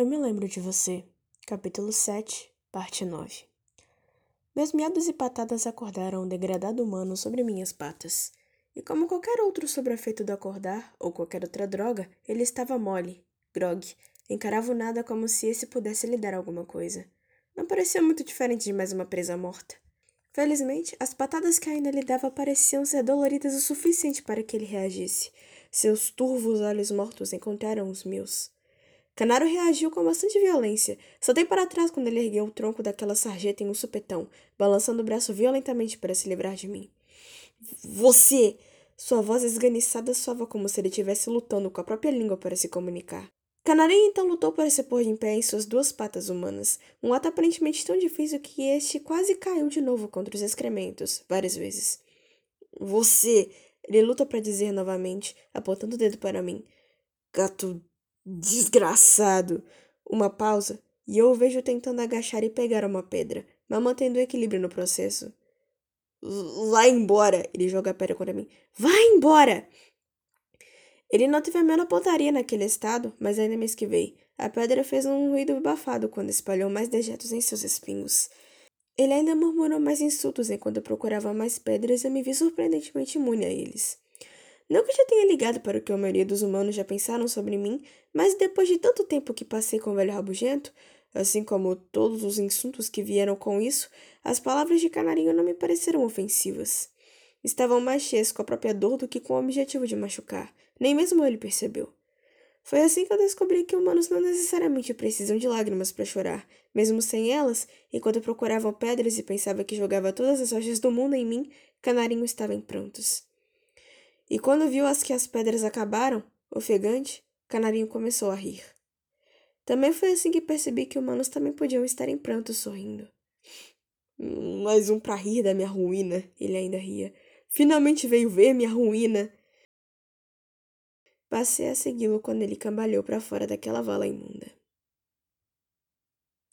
Eu me lembro de você. Capítulo 7, parte 9. Meus miados e patadas acordaram um degradado humano sobre minhas patas. E como qualquer outro sobre-efeito do acordar, ou qualquer outra droga, ele estava mole, grog, encarava o nada como se esse pudesse lhe dar alguma coisa. Não parecia muito diferente de mais uma presa morta. Felizmente, as patadas que ainda lhe dava pareciam ser doloridas o suficiente para que ele reagisse. Seus turvos olhos mortos encontraram os meus. Canaro reagiu com bastante violência. Saltei para trás quando ele ergueu o tronco daquela sarjeta em um supetão, balançando o braço violentamente para se livrar de mim. Você! Sua voz esganiçada soava como se ele estivesse lutando com a própria língua para se comunicar. Canarinho então lutou para se pôr em pé em suas duas patas humanas, um ato aparentemente tão difícil que este quase caiu de novo contra os excrementos, várias vezes. Você! Ele luta para dizer novamente, apontando o dedo para mim. Gato Desgraçado! Uma pausa, e eu o vejo tentando agachar e pegar uma pedra, mas mantendo o equilíbrio no processo. Vai embora! Ele joga a pedra contra mim. Vai embora! Ele não teve a menor pontaria naquele estado, mas ainda me esquivei. A pedra fez um ruído abafado quando espalhou mais dejetos em seus espinhos. Ele ainda murmurou mais insultos enquanto procurava mais pedras e eu me vi surpreendentemente imune a eles. Não que eu já tenha ligado para o que a maioria dos humanos já pensaram sobre mim, mas depois de tanto tempo que passei com o velho rabugento, assim como todos os insultos que vieram com isso, as palavras de canarinho não me pareceram ofensivas. Estavam mais cheias com a própria dor do que com o objetivo de machucar. Nem mesmo ele percebeu. Foi assim que eu descobri que humanos não necessariamente precisam de lágrimas para chorar. Mesmo sem elas, enquanto eu procurava pedras e pensava que jogava todas as rochas do mundo em mim, canarinho estava em prontos. E quando viu as que as pedras acabaram, ofegante, Canarinho começou a rir. Também foi assim que percebi que humanos também podiam estar em pranto sorrindo. Mais um pra rir da minha ruína, ele ainda ria. Finalmente veio ver minha ruína. Passei a segui-lo quando ele cambalhou para fora daquela vala imunda.